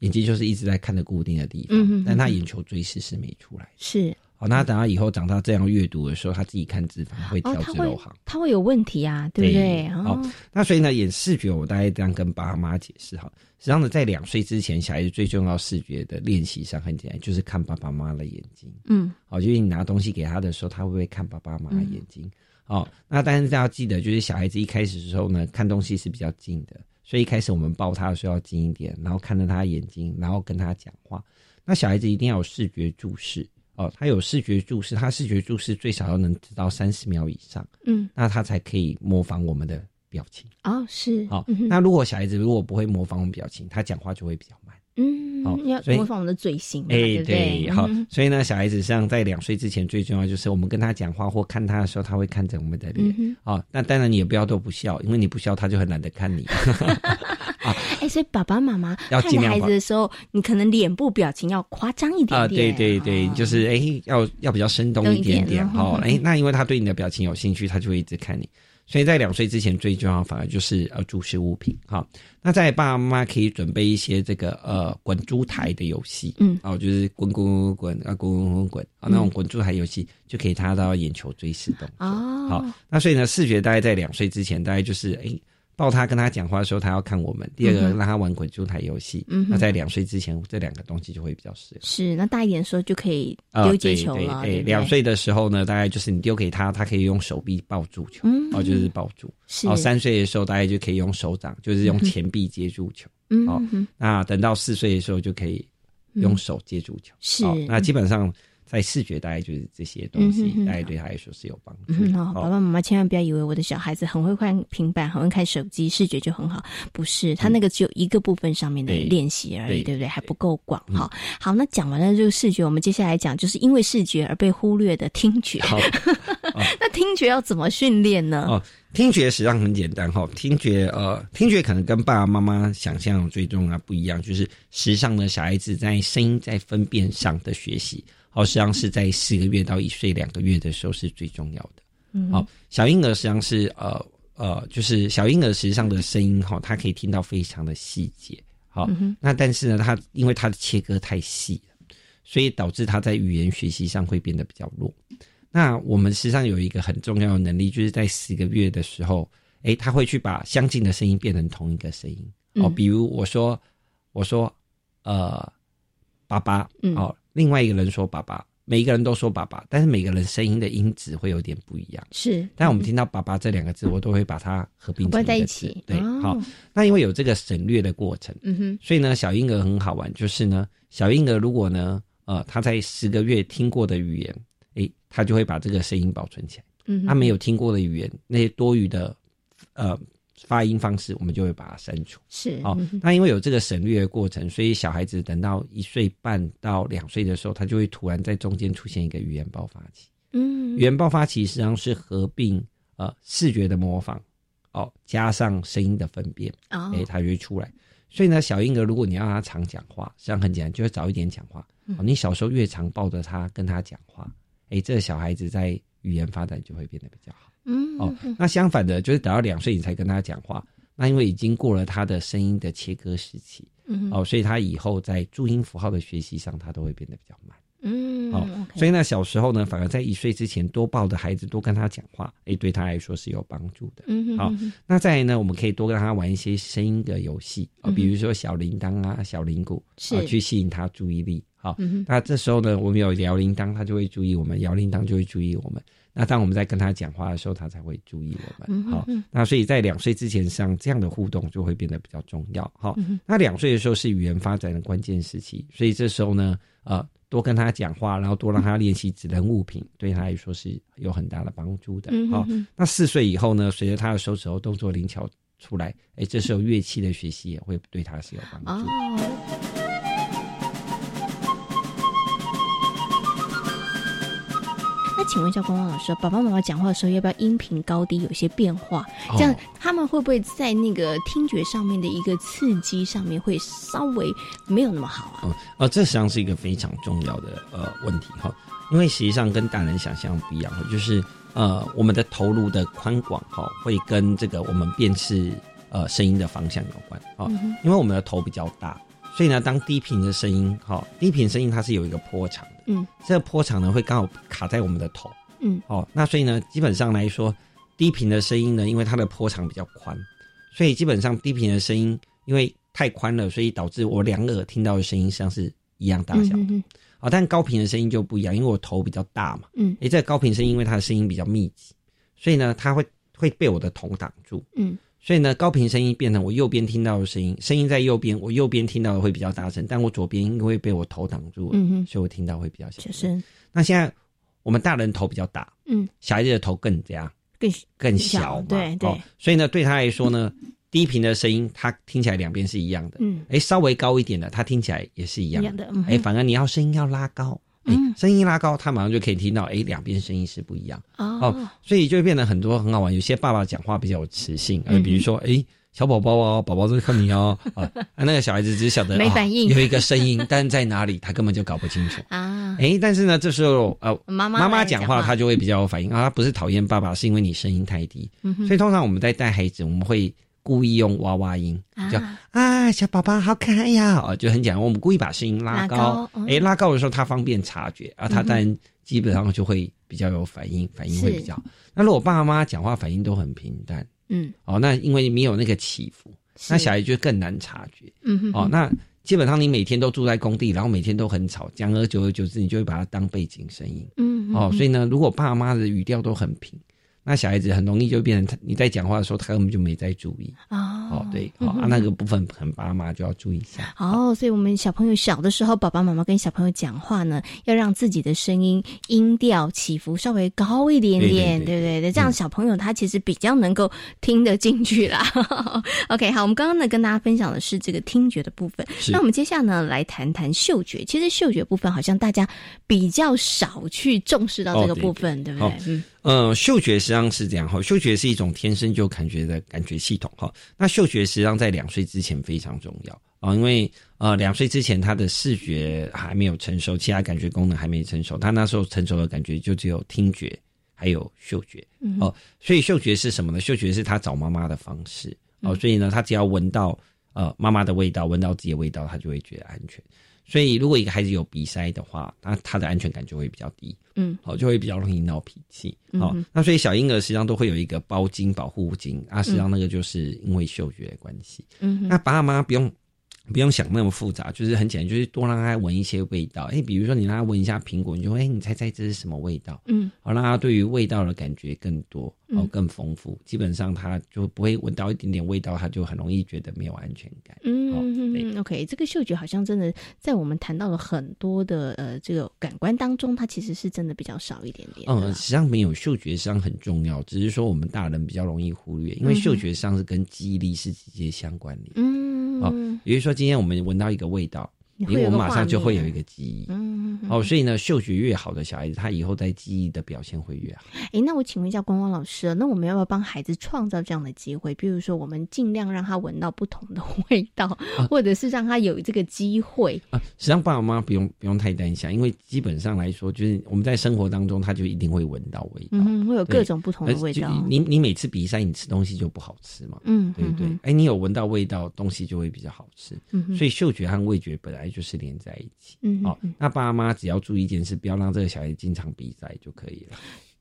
眼睛就是一直在看着固定的地方，但他眼球追视是没出来的。是哦，那等他以后长大这样阅读的时候，他自己看字法会哦，挑他会字漏行。他会有问题啊，对不对？哦，那所以呢，演视觉我大概这样跟爸妈解释哈。实际上呢，在两岁之前，小孩子最重要视觉的练习上很简单，就是看爸爸妈妈的眼睛。嗯，哦，就是你拿东西给他的时候，他会不会看爸爸妈妈眼睛？哦，那但是大家要记得，就是小孩子一开始的时候呢，看东西是比较近的，所以一开始我们抱他的时候要近一点，然后看着他眼睛，然后跟他讲话。那小孩子一定要有视觉注视哦，他有视觉注视，他视觉注视最少要能知道三十秒以上，嗯，那他才可以模仿我们的表情。哦，是，好、嗯那如果小孩子如果不会模仿我们表情，他讲话就会比较慢。嗯，好要所以模仿我们的嘴型嘛，哎、对对？好嗯，所以呢，小孩子实际上在两岁之前，最重要就是我们跟他讲话或看他的时候，他会看着我们的脸。嗯哦，那当然你也不要都不笑，因为你不笑，他就很懒得看你。哎，所以爸爸妈妈看孩子的时候，你可能脸部表情要夸张一点啊，对点。对对，就是哎、要要比较生动动一一点点嗯点哦。哎、那因为他对你的表情有兴趣，他就会一直看你。所以在两岁之前，最重要反而就是呃注视物品哈、那在爸爸妈妈可以准备一些这个呃滚珠台的游戏，嗯，哦，就是滚滚滚滚啊滚滚滚滚啊那种滚珠台游戏，就可以他到眼球追视动作。哦，好，那所以呢，视觉大概在两岁之前，大概就是哎。抱他跟他讲话的时候，他要看我们。第二个，让他玩滚珠台游戏。嗯那在两岁之前，这两个东西就会比较适合。是那大一点的时候就可以啊丢接球了，对对对，两岁的时候呢，大概就是你丢给他，他可以用手臂抱住球，嗯哦，就是抱住。是哦，三岁的时候大概就可以用手掌，就是用前臂接住球。哦嗯哦，那等到四岁的时候就可以用手接住球。是哦那基本上在视觉大概就是这些东西大概对他来说是有帮助。好，爸爸妈妈千万不要以为我的小孩子很会看平板，很会看手机，视觉就很好，不是，他那个只有一个部分上面的对练习而已，对对不对？还不够广哈。好，那讲完了这个视觉，我们接下来讲，就是因为视觉而被忽略的听觉。好，那听觉要怎么训练呢？哦，听觉实际上很简单哈，听觉呃，听觉可能跟爸爸妈妈想象最重要不一样，就是实际上呢，小孩子在声音在分辨上的学习，好，实际上是在四个月到一岁两个月的时候是最重要的。嗯好，小婴儿实际上是呃呃，就是小婴儿实际上的声音哈，他可以听到非常的细节。好，嗯那但是呢，他因为他的切割太细了，所以导致他在语言学习上会变得比较弱。那我们实际上有一个很重要的能力，就是在十个月的时候，诶，他会去把相近的声音变成同一个声音。哦，嗯比如我说，我说，呃，爸爸，嗯。哦，另外一个人说爸爸，每一个人都说爸爸，但是每个人声音的音质会有点不一样。是，但我们听到“爸爸”这两个字，我都会把它合并在一起。对，哦。好，那因为有这个省略的过程，嗯哼，所以呢，小婴儿很好玩，就是呢，小婴儿如果呢，呃，他在十个月听过的语言，诶，他就会把这个声音保存起来。嗯哼。他没有听过的语言，那些多余的呃发音方式，我们就会把它删除。是好、嗯哼那因为有这个省略的过程，所以小孩子等到一岁半到两岁的时候，他就会突然在中间出现一个语言爆发期。嗯语言爆发期实际上是合并呃视觉的模仿哦，加上声音的分辨，哦哎、它就会出来。所以呢，小婴儿如果你要让他常讲话，实际上很简单，就是早一点讲话。你小时候越常抱着他跟他讲话，哎、这个小孩子在语言发展就会变得比较好。嗯哦，那相反的，就是等到两岁你才跟他讲话，那因为已经过了他的声音的切割时期，嗯哦，所以他以后在注音符号的学习上，他都会变得比较慢。嗯哦，所以呢，小时候呢，反而在一岁之前多抱着孩子，多跟他讲话，诶，对他来说是有帮助的。嗯哼嗯哼，那再来呢，我们可以多跟他玩一些声音的游戏，哦，比如说小铃铛啊、小铃鼓，是啊，去吸引他注意力。好嗯，那这时候呢，我们有摇铃铛，他就会注意我们；摇铃铛就会注意我们。那当我们在跟他讲话的时候，他才会注意我们。好那所以在两岁之前，像这样的互动就会变得比较重要。好那两岁的时候是语言发展的关键时期，所以这时候呢，呃，多跟他讲话，然后多让他练习指认物品，对他来说是有很大的帮助的。好那四岁以后呢，随着他的手指头动作灵巧出来，哎，这时候乐器的学习也会对他是有帮助的。请问一下光光老师，爸爸妈妈讲话的时候要不要音频高低有些变化？哦这样他们会不会在那个听觉上面的一个刺激上面会稍微没有那么好啊？哦，呃，这实际上是一个非常重要的呃问题哈，因为实际上跟大人想象不一样哈，就是呃我们的头颅的宽广哈，会跟这个我们辨识呃声音的方向有关哈，嗯因为我们的头比较大，所以呢，当低频的声音哈，低频声音它是有一个波长的，嗯。这个波长呢会刚好卡在我们的头，嗯。哦，那所以呢，基本上来说，低频的声音呢，因为它的波长比较宽，所以基本上低频的声音因为太宽了，所以导致我两耳听到的声音实际上是一样大小。的。嗯哼啊、但高频的声音就不一样，因为我头比较大嘛，嗯。诶，这个高频声音因为它的声音比较密集，所以呢，它会会被我的头挡住，嗯，所以呢，高频声音变成我右边听到的声音，声音在右边，我右边听到的会比较大声，但我左边因为被我头挡住了，嗯哼。所以我听到会比较小小声。那现在我们大人头比较大，嗯，小孩子的头更这样更更小嘛，对对哦，所以呢，对他来说呢，低频的声音，他听起来两边是一样的，嗯，哎，稍微高一点的，他听起来也是一样一样的哎，反而你要声音要拉高，哎，声音拉高，他马上就可以听到，哎，两边声音是不一样，哦所以就会变得很多很好玩。有些爸爸讲话比较有磁性，呃，嗯比如说，哎。小宝宝哦，宝宝在看你哦，啊，啊那个小孩子只晓得啊没反应有一个声音，但在哪里他根本就搞不清楚。啊，哎，但是呢，这时候呃，妈妈妈妈讲话，来讲话他就会比较有反应啊。他不是讨厌爸爸，是因为你声音太低。嗯所以通常我们在带孩子，我们会故意用娃娃音，就啊，小宝宝好可爱呀，哦，就很简单。我们故意把声音拉拉高哎、拉高的时候他方便察觉啊，他当然基本上就会比较有反应，反应会比较。那如果爸妈讲话反应都很平淡，嗯哦，那因为没有那个起伏，那小孩就更难察觉。嗯哼哦，那基本上你每天都住在工地，然后每天都很吵，讲而久而久之，你就会把它当背景声音。哦，嗯哦所以呢，如果爸妈的语调都很平，那小孩子很容易就变成他你在讲话的时候，他根本就没在注意。哦哦，对，哦啊，那个部分可能爸妈就要注意一下。哦，所以我们小朋友小的时候，爸爸妈妈跟小朋友讲话呢，要让自己的声音音调起伏稍微高一点点，对对对这样小朋友他其实比较能够听得进去啦。OK，好，我们刚刚呢跟大家分享的是这个听觉的部分，那我们接下来呢来谈谈嗅觉。其实嗅觉部分好像大家比较少去重视到这个哦对部分，对不哦对？嗯呃，嗅觉实际上是这样哈，嗅觉是一种天生就感觉的感觉系统哈。那嗅觉实际上在两岁之前非常重要啊，因为呃两岁之前他的视觉还没有成熟，其他感觉功能还没成熟，他那时候成熟的感觉就只有听觉还有嗅觉嗯哦。所以嗅觉是什么呢？嗅觉是他找妈妈的方式哦，嗯所以呢，他只要闻到呃妈妈的味道，闻到自己的味道，他就会觉得安全。所以，如果一个孩子有鼻塞的话，那他的安全感就会比较低。嗯，好、就会比较容易闹脾气。好、那所以小婴儿实际上都会有一个包巾保护巾啊，实际上那个就是因为嗅觉的关系。嗯那爸妈不用不用想那么复杂，就是很简单，就是多让他闻一些味道。哎，比如说你让他闻一下苹果，你就会哎，你猜猜这是什么味道？嗯，好，让他对于味道的感觉更多，哦嗯，更丰富。基本上他就不会闻到一点点味道，他就很容易觉得没有安全感。嗯哦，OK，这个嗅觉好像真的在我们谈到了很多的呃这个感官当中，它其实是真的比较少一点点。嗯，实际上没有嗅觉，实际上很重要，只是说我们大人比较容易忽略，因为嗅觉上是跟记忆力是直接相关的。嗯，哦，比如说今天我们闻到一个味道，因为我们马上就会有一个记忆。嗯，哦，所以呢，嗅觉越好的小孩子，他以后在记忆的表现会越好。哎，那我请问一下光光老师啊，那我们要不要帮孩子创造这样的机会？比如说，我们尽量让他闻到不同的 味道，或者是让他有这个机会。啊，实际上爸爸妈妈不用不用太担心，因为基本上来说，就是我们在生活当中，他就一定会闻到味道，嗯，会有各种不同的味道。你你每次比赛，你吃东西就不好吃嘛，嗯对不对嗯哼？哎，你有闻到味道，东西就会比较好吃。嗯哼所以嗅觉和味觉本来就是连在一起。哦嗯哦，那爸妈只要注意一件事，不要让这个小孩经常比赛就可以了，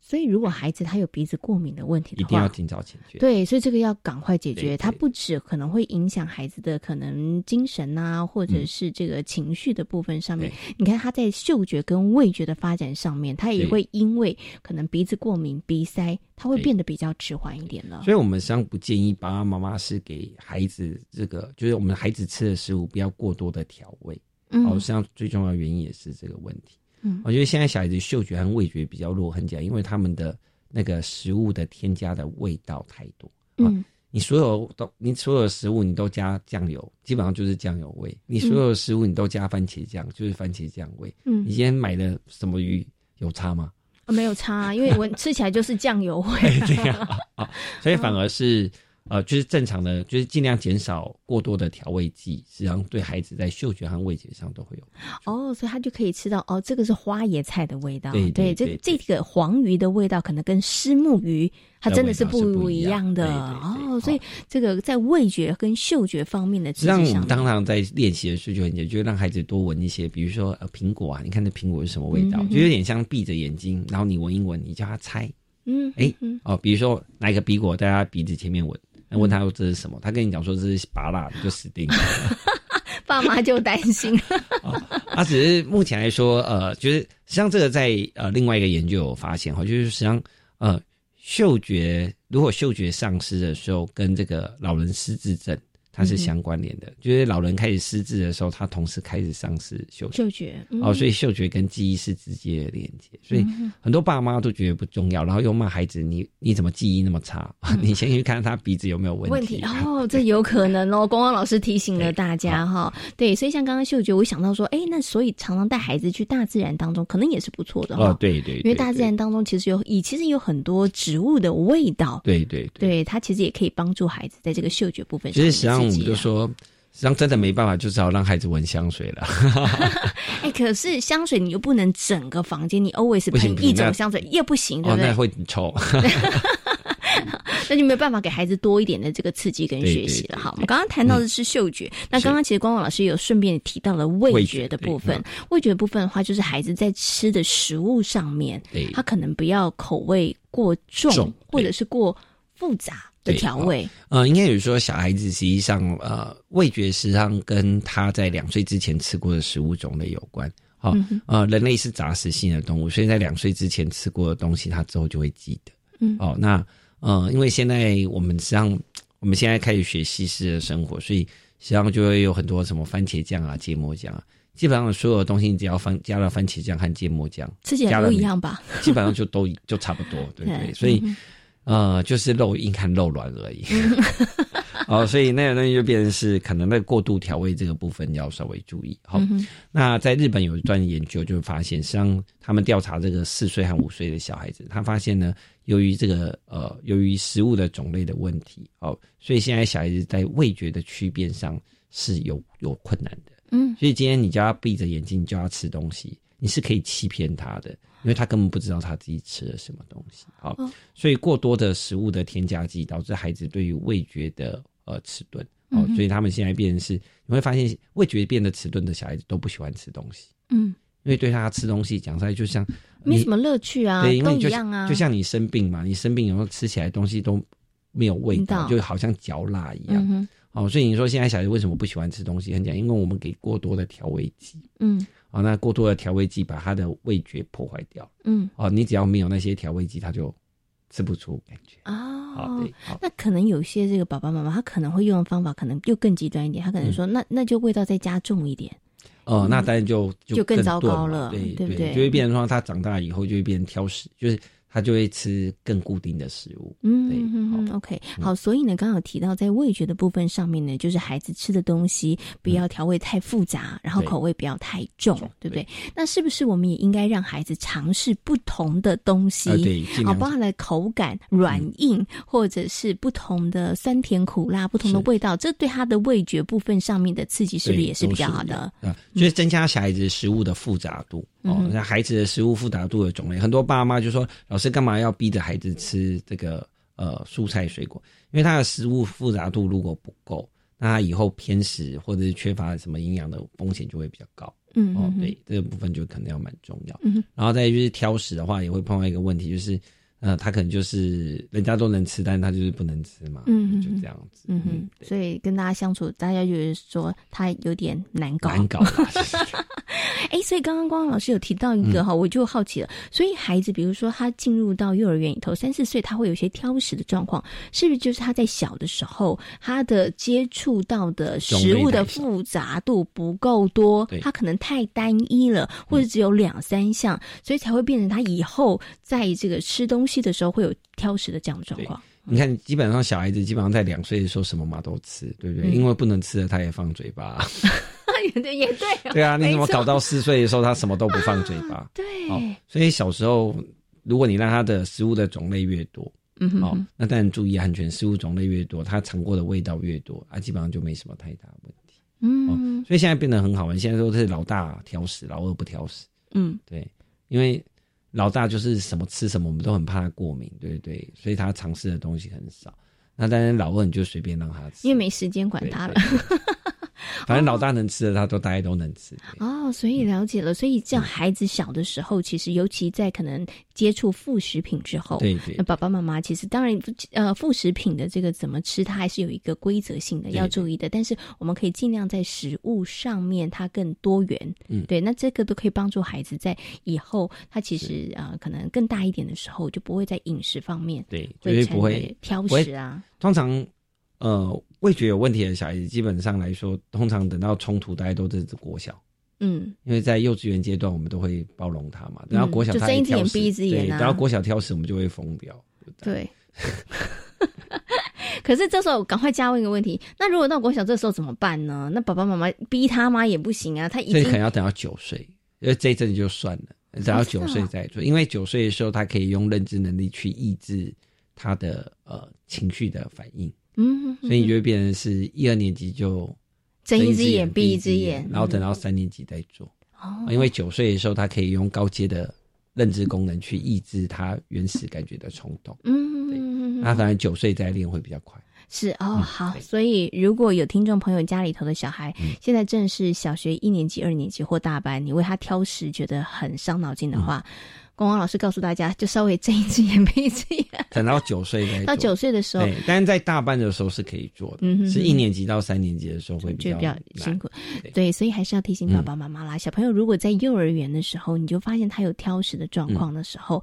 所以，如果孩子他有鼻子过敏的问题的话，一定要尽早解决。对，所以这个要赶快解决。对它不止可能会影响孩子的可能精神啊，或者是这个情绪的部分上面。你看他在嗅觉跟味觉的发展上面，他也会因为可能鼻子过敏、鼻塞，他会变得比较迟缓一点了。所以我们实际上不建议爸爸妈妈是给孩子这个，就是我们孩子吃的食物不要过多的调味。嗯哦，实际上最重要的原因也是这个问题。嗯我觉得现在小孩子嗅觉和味觉比较弱，很简单，因为他们的那个食物的添加的味道太多。嗯你所有都，你所有的食物你都加酱油，基本上就是酱油味；你所有的食物你都加番茄酱，就是番茄酱味。嗯你今天买的什么鱼有差吗？啊没有差，因为我吃起来就是酱油味。这样啊，所以反而是呃，就是正常的，就是尽量减少过多的调味剂，实际上对孩子在嗅觉和味觉上都会有。哦，所以他就可以吃到哦，这个是花椰菜的味道。对对这对这个黄鱼的味道可能跟虱目鱼它真的是不一样样的对哦。所以这个在味觉跟嗅觉方面的实际上，我们当然在练习的时候就很简单，就让孩子多闻一些，比如说呃苹果啊，你看这苹果是什么味道，嗯就有点像闭着眼睛，然后你闻一闻，你叫他猜，嗯，哎嗯哦，比如说拿一个苹果在他鼻子前面闻，那问他说这是什么，他跟你讲说这是拔蜡，你就死定了。爸妈就担心。啊，只是目前来说，呃，就是实际上这个在呃另外一个研究有发现哈，就是实际上呃嗅觉如果嗅觉丧失的时候，跟这个老人失智症。它是相关联的，就是老人开始失智的时候，他同时开始丧失嗅嗅觉哦，所以嗅觉跟记忆是直接的连接，所以很多爸妈都觉得不重要，然后又骂孩子：“你你怎么记忆那么差？你先去看他鼻子有没有问题。”哦，这有可能哦。光光老师提醒了大家哈，对，所以像刚刚嗅觉，我想到说，哎，那所以常常带孩子去大自然当中，可能也是不错的哦。对对，因为大自然当中其实有，以其实有很多植物的味道，对对对，它其实也可以帮助孩子在这个嗅觉部分。其实实际上我们就说。实际上真的没办法，就只好让孩子闻香水了。哎，可是香水你又不能整个房间，你 always 喷一种香水也不行，对不对？那会臭。那就没有办法给孩子多一点的这个刺激跟学习了。好，我们刚刚谈到的是嗅觉，那刚刚其实光光老师有顺便提到了味觉的部分。味觉部分的话，就是孩子在吃的食物上面，他可能不要口味过重，或者是过复杂。的调味，呃，应该有说小孩子实际上，呃，味觉实际上跟他在两岁之前吃过的食物种类有关。好，呃，人类是杂食性的动物，所以在两岁之前吃过的东西，他之后就会记得。嗯，哦，那，呃，因为现在我们实际上我们现在开始学西式的生活，所以实际上就会有很多什么番茄酱啊、芥末酱啊，基本上所有的东西，你只要放加了番茄酱和芥末酱，吃起来都一样吧？基本上就都就差不多，对不对？所以。呃，就是肉硬和肉软而已，哦，所以那个东西就变成是可能那个过度调味这个部分要稍微注意。好，那在日本有一段研究就发现，实际上他们调查这个四岁和五岁的小孩子，他发现呢，由于这个呃，由于食物的种类的问题，哦，所以现在小孩子在味觉的区辨上是有有困难的。嗯，所以今天你叫他闭着眼睛叫他吃东西，你是可以欺骗他的。因为他根本不知道他自己吃了什么东西，好，所以过多的食物的添加剂导致孩子对于味觉的呃迟钝，哦，所以他们现在变成是你会发现味觉变得迟钝的小孩子都不喜欢吃东西，嗯，因为对他吃东西讲出来就像没什么乐趣啊，对，因为一样啊，就像你生病嘛，你生病然后吃起来东西都没有味道，就好像嚼蜡一样，哦，所以你说现在小孩子为什么不喜欢吃东西？很简单，因为我们给过多的调味剂，嗯。啊，那过多的调味剂把他的味觉破坏掉。嗯，哦，你只要没有那些调味剂，他就吃不出感觉。哦，对，那可能有些这个爸爸妈妈，他可能会用的方法可能又更极端一点，他可能说，那那就味道再加重一点。哦，那当然就就更糟糕了，对对不对？就会变成说，他长大以后就会变成挑食，就是。他就会吃更固定的食物。嗯，对，OK，好。所以呢，刚好提到在味觉的部分上面呢，就是孩子吃的东西不要调味太复杂，然后口味不要太重，对不对？那是不是我们也应该让孩子尝试不同的东西？对，好，包含了口感软硬，或者是不同的酸甜苦辣，不同的味道，这对他的味觉部分上面的刺激是不是也是比较好的？啊，就是增加小孩子食物的复杂度。哦，那孩子的食物复杂度的种类，很多爸妈就说：“老师干嘛要逼着孩子吃这个呃蔬菜水果？因为他的食物复杂度如果不够，那他以后偏食或者是缺乏什么营养的风险就会比较高。”嗯，哦，对，这个部分就可能要蛮重要。嗯，然后再就是挑食的话，也会碰到一个问题，就是呃，他可能就是人家都能吃，但他就是不能吃嘛。嗯，就这样子。嗯哼，所以跟大家相处，大家就是说他有点难搞。难搞。哎，所以刚刚光光老师有提到一个哈，我就好奇了。所以孩子，比如说他进入到幼儿园里头，三四岁，他会有些挑食的状况，是不是就是他在小的时候，他的接触到的食物的复杂度不够多，他可能太单一了，或者只有两三项，所以才会变成他以后在这个吃东西的时候会有挑食的这样的状况。你看，基本上小孩子基本上在两岁的时候什么嘛都吃，对不对？因为不能吃的他也放嘴巴。也对，也对。对啊，你怎么搞到四岁的时候他什么都不放嘴巴？对。所以小时候如果你让他的食物的种类越多，嗯哼，那当然注意安全，食物种类越多，他尝过的味道越多，啊，基本上就没什么太大问题。嗯。所以现在变得很好玩，现在都是老大挑食，老二不挑食。嗯，对，因为。老大就是什么吃什么，我们都很怕他过敏，对对对？所以他尝试的东西很少。那当然，老二你就随便让他吃，因为没时间管他了。反正老大能吃的，他都大家都能吃。哦，所以了解了。所以，这样孩子小的时候，其实尤其在可能接触副食品之后，对对，那爸爸妈妈其实当然，呃，副食品的这个怎么吃，它还是有一个规则性的要注意的。但是，我们可以尽量在食物上面它更多元。嗯，对，那这个都可以帮助孩子在以后，他其实呃，可能更大一点的时候，就不会在饮食方面对，绝对不会挑食啊。通常，呃，味觉有问题的小孩子，基本上来说，通常等到冲突，大家都是国小。嗯，因为在幼稚园阶段，我们都会包容他嘛。然后国小他一挑食，对，然后国小挑食，我们就会疯掉。对。可是这时候赶快加问一个问题：那如果到国小这时候怎么办呢？那爸爸妈妈逼他吗？也不行啊。他所以可能要等到九岁，因为这一阵就算了，等到九岁再做。因为九岁的时候，他可以用认知能力去抑制他的呃情绪的反应。嗯，所以你就会变成是一二年级就。睁一只眼闭一只眼，然后等到三年级再做。哦，因为九岁的时候，他可以用高阶的认知功能去抑制他原始感觉的冲动。嗯，对。那反正九岁再练会比较快。是哦，好。所以如果有听众朋友家里头的小孩现在正是小学一年级、二年级或大班，你为他挑食觉得很伤脑筋的话。光光老师告诉大家，就稍微睁一只眼闭一只眼，等到九岁再 到九岁的时候，对但是在大班的时候是可以做的，嗯、哼是一年级到三年级的时候会比较辛苦。对，所以还是要提醒爸爸妈妈啦。小朋友如果在幼儿园的时候，你就发现他有挑食的状况的时候，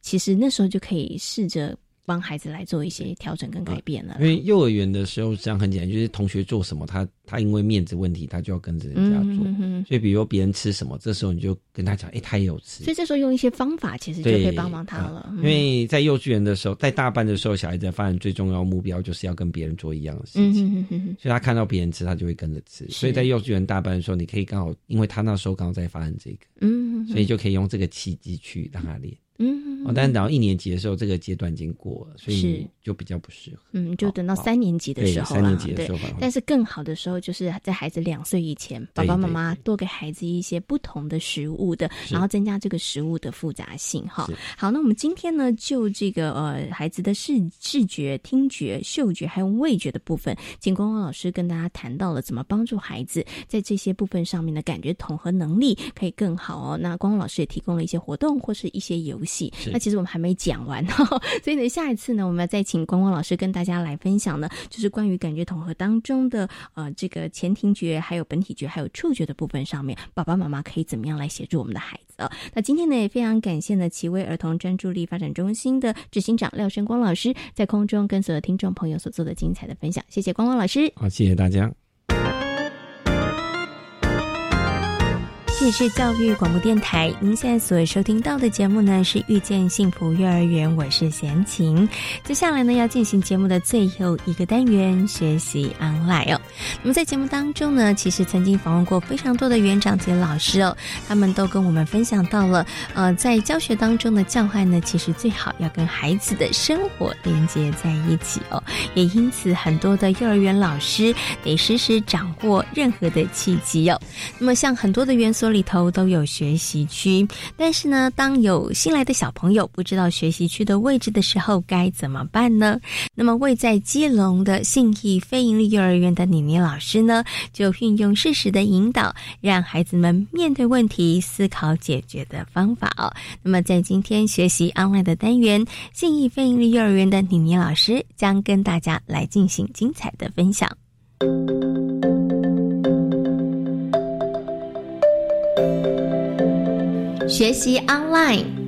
其实那时候就可以试着。帮孩子来做一些调整跟改变了。因为幼儿园的时候，这样很简单，就是同学做什么，他他因为面子问题，他就要跟着人家做。所以，比如别人吃什么，这时候你就跟他讲，哎，他也有吃。所以这时候用一些方法，其实就可以帮忙他了。因为在幼稚园的时候，在大班的时候，小孩子发展最重要目标就是要跟别人做一样的事情。所以他看到别人吃，他就会跟着吃。所以在幼稚园大班的时候，你可以刚好，因为他那时候刚好在发展这个，嗯，所以就可以用这个契机去让他练。嗯，哦，但是等到一年级的时候，这个阶段已经过了，所以就比较不适合。嗯，就等到三年级的时候三年级的时候。但是更好的时候，就是在孩子两岁以前，爸爸妈妈多给孩子一些不同的食物的，然后增加这个食物的复杂性。哈，好，那我们今天呢，就这个呃孩子的视视觉、听觉、嗅觉还有味觉的部分，请光光老师跟大家谈到了怎么帮助孩子在这些部分上面的感觉统合能力可以更好哦。那光光老师也提供了一些活动或是一些游。戏那其实我们还没讲完，所以呢，下一次呢，我们要再请光光老师跟大家来分享呢，就是关于感觉统合当中的呃这个前庭觉、还有本体觉、还有触觉的部分上面，爸爸妈妈可以怎么样来协助我们的孩子啊？那今天呢，也非常感谢呢，奇威儿童专注力发展中心的执行长廖生光老师在空中跟所有听众朋友所做的精彩的分享，谢谢光光老师。好，谢谢大家。这里是教育广播电台，您现在所收听到的节目呢是《遇见幸福幼儿园》，我是贤琴。接下来呢要进行节目的最后一个单元——学习 online 哦。那么在节目当中呢，其实曾经访问过非常多的园长及老师哦，他们都跟我们分享到了，呃，在教学当中的教案呢，其实最好要跟孩子的生活连接在一起哦。也因此，很多的幼儿园老师得时时掌握任何的契机哦。那么像很多的元素里头都有学习区，但是呢，当有新来的小朋友不知道学习区的位置的时候，该怎么办呢？那么，位在基隆的信义非营利幼儿园的妮妮老师呢，就运用适时的引导，让孩子们面对问题，思考解决的方法哦。那么，在今天学习 online 的单元，信义非营利幼儿园的妮妮老师将跟大家来进行精彩的分享。学习 online。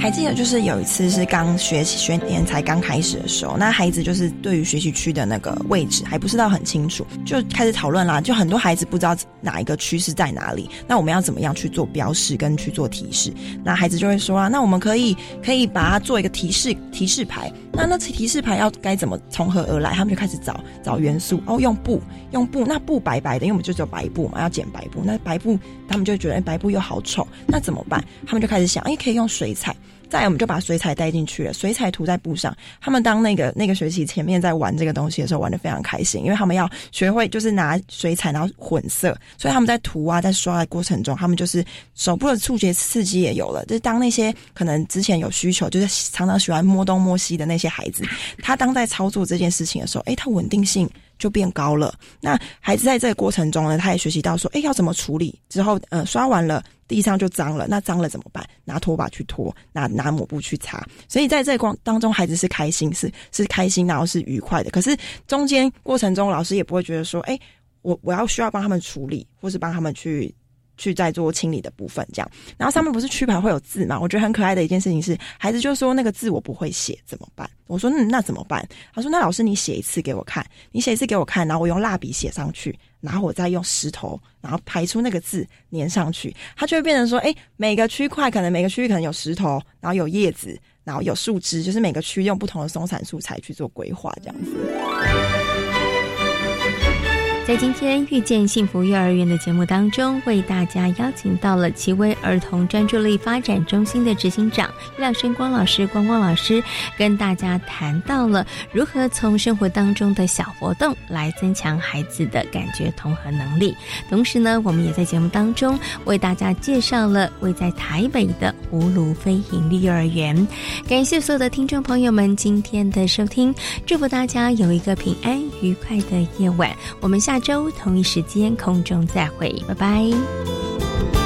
还记得就是有一次是刚学习学年才刚开始的时候，那孩子就是对于学习区的那个位置还不知道很清楚，就开始讨论啦。就很多孩子不知道哪一个区是在哪里，那我们要怎么样去做标示跟去做提示？那孩子就会说啊，那我们可以可以把它做一个提示提示牌。那那提示牌要该怎么从何而来？他们就开始找找元素哦，用布用布，那布白白的，因为我们就只有白布嘛，要剪白布。那白布他们就觉得白布又好丑，那怎么办？他们就开始想，哎，可以用水彩。再我们就把水彩带进去了，水彩涂在布上。他们当那个那个学期前面在玩这个东西的时候，玩的非常开心，因为他们要学会就是拿水彩然后混色，所以他们在涂啊在刷的过程中，他们就是手部的触觉刺激也有了。就是当那些可能之前有需求，就是常常喜欢摸东摸西的那些孩子，他当在操作这件事情的时候，哎，他稳定性。就变高了。那孩子在这个过程中呢，他也学习到说，哎，要怎么处理？之后，呃，刷完了地上就脏了，那脏了怎么办？拿拖把去拖，拿拿抹布去擦。所以在这光当中，孩子是开心，是是开心，然后是愉快的。可是中间过程中，老师也不会觉得说，哎，我我要需要帮他们处理，或是帮他们去。去再做清理的部分，这样，然后上面不是区牌会有字嘛？我觉得很可爱的一件事情是，孩子就说那个字我不会写，怎么办？我说嗯，那怎么办？他说那老师你写一次给我看，你写一次给我看，然后我用蜡笔写上去，然后我再用石头，然后排出那个字粘上去，它就会变成说，哎，每个区块可能每个区域可能有石头，然后有叶子，然后有树枝，就是每个区用不同的松散素材去做规划，这样子。在今天遇见幸福幼儿园的节目当中，为大家邀请到了奇威儿童专注力发展中心的执行长廖生光老师，光光老师跟大家谈到了如何从生活当中的小活动来增强孩子的感觉统合能力。同时呢，我们也在节目当中为大家介绍了位在台北的葫芦非营利幼儿园。感谢所有的听众朋友们今天的收听，祝福大家有一个平安愉快的夜晚。我们下周同一时间空中再会拜拜。